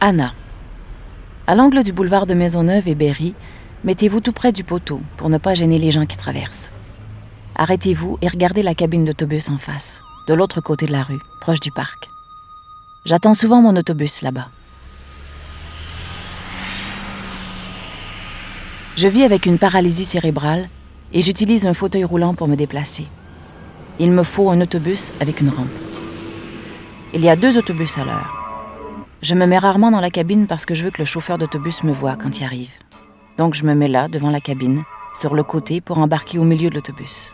Anna. À l'angle du boulevard de Maisonneuve et Berry, mettez-vous tout près du poteau pour ne pas gêner les gens qui traversent. Arrêtez-vous et regardez la cabine d'autobus en face, de l'autre côté de la rue, proche du parc. J'attends souvent mon autobus là-bas. Je vis avec une paralysie cérébrale et j'utilise un fauteuil roulant pour me déplacer. Il me faut un autobus avec une rampe. Il y a deux autobus à l'heure. Je me mets rarement dans la cabine parce que je veux que le chauffeur d'autobus me voie quand il arrive. Donc je me mets là, devant la cabine, sur le côté, pour embarquer au milieu de l'autobus.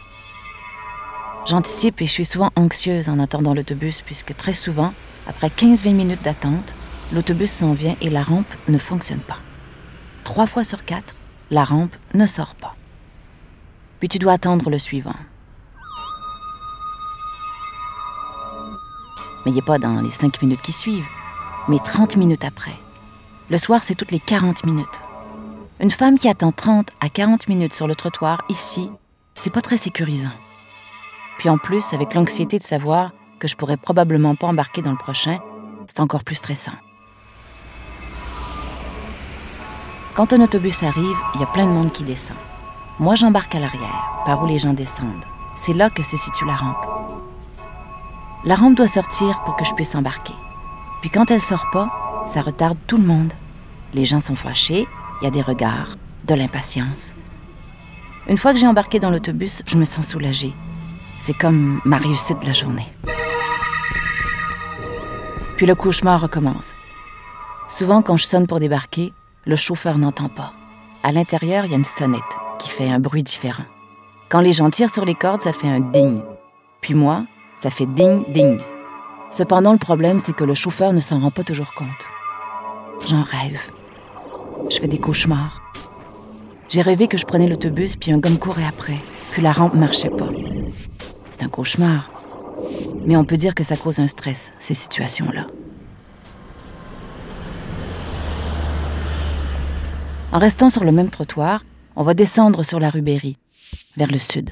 J'anticipe et je suis souvent anxieuse en attendant l'autobus puisque très souvent, après 15-20 minutes d'attente, l'autobus s'en vient et la rampe ne fonctionne pas. Trois fois sur quatre, la rampe ne sort pas. Puis tu dois attendre le suivant. Mais il n'est pas dans les cinq minutes qui suivent, mais 30 minutes après. Le soir, c'est toutes les 40 minutes. Une femme qui attend 30 à 40 minutes sur le trottoir ici, c'est pas très sécurisant. Puis en plus, avec l'anxiété de savoir que je pourrais probablement pas embarquer dans le prochain, c'est encore plus stressant. Quand un autobus arrive, il y a plein de monde qui descend. Moi, j'embarque à l'arrière, par où les gens descendent. C'est là que se situe la rampe. La rampe doit sortir pour que je puisse embarquer. Puis quand elle sort pas, ça retarde tout le monde. Les gens sont fâchés, il y a des regards, de l'impatience. Une fois que j'ai embarqué dans l'autobus, je me sens soulagée. C'est comme ma réussite de la journée. Puis le cauchemar recommence. Souvent, quand je sonne pour débarquer, le chauffeur n'entend pas. À l'intérieur, il y a une sonnette qui fait un bruit différent. Quand les gens tirent sur les cordes, ça fait un ding. Puis moi, ça fait ding, ding. Cependant, le problème, c'est que le chauffeur ne s'en rend pas toujours compte. J'en rêve. Je fais des cauchemars. J'ai rêvé que je prenais l'autobus, puis un gomme courait après, puis la rampe marchait pas. C'est un cauchemar. Mais on peut dire que ça cause un stress, ces situations-là. En restant sur le même trottoir, on va descendre sur la rue Berry, vers le sud.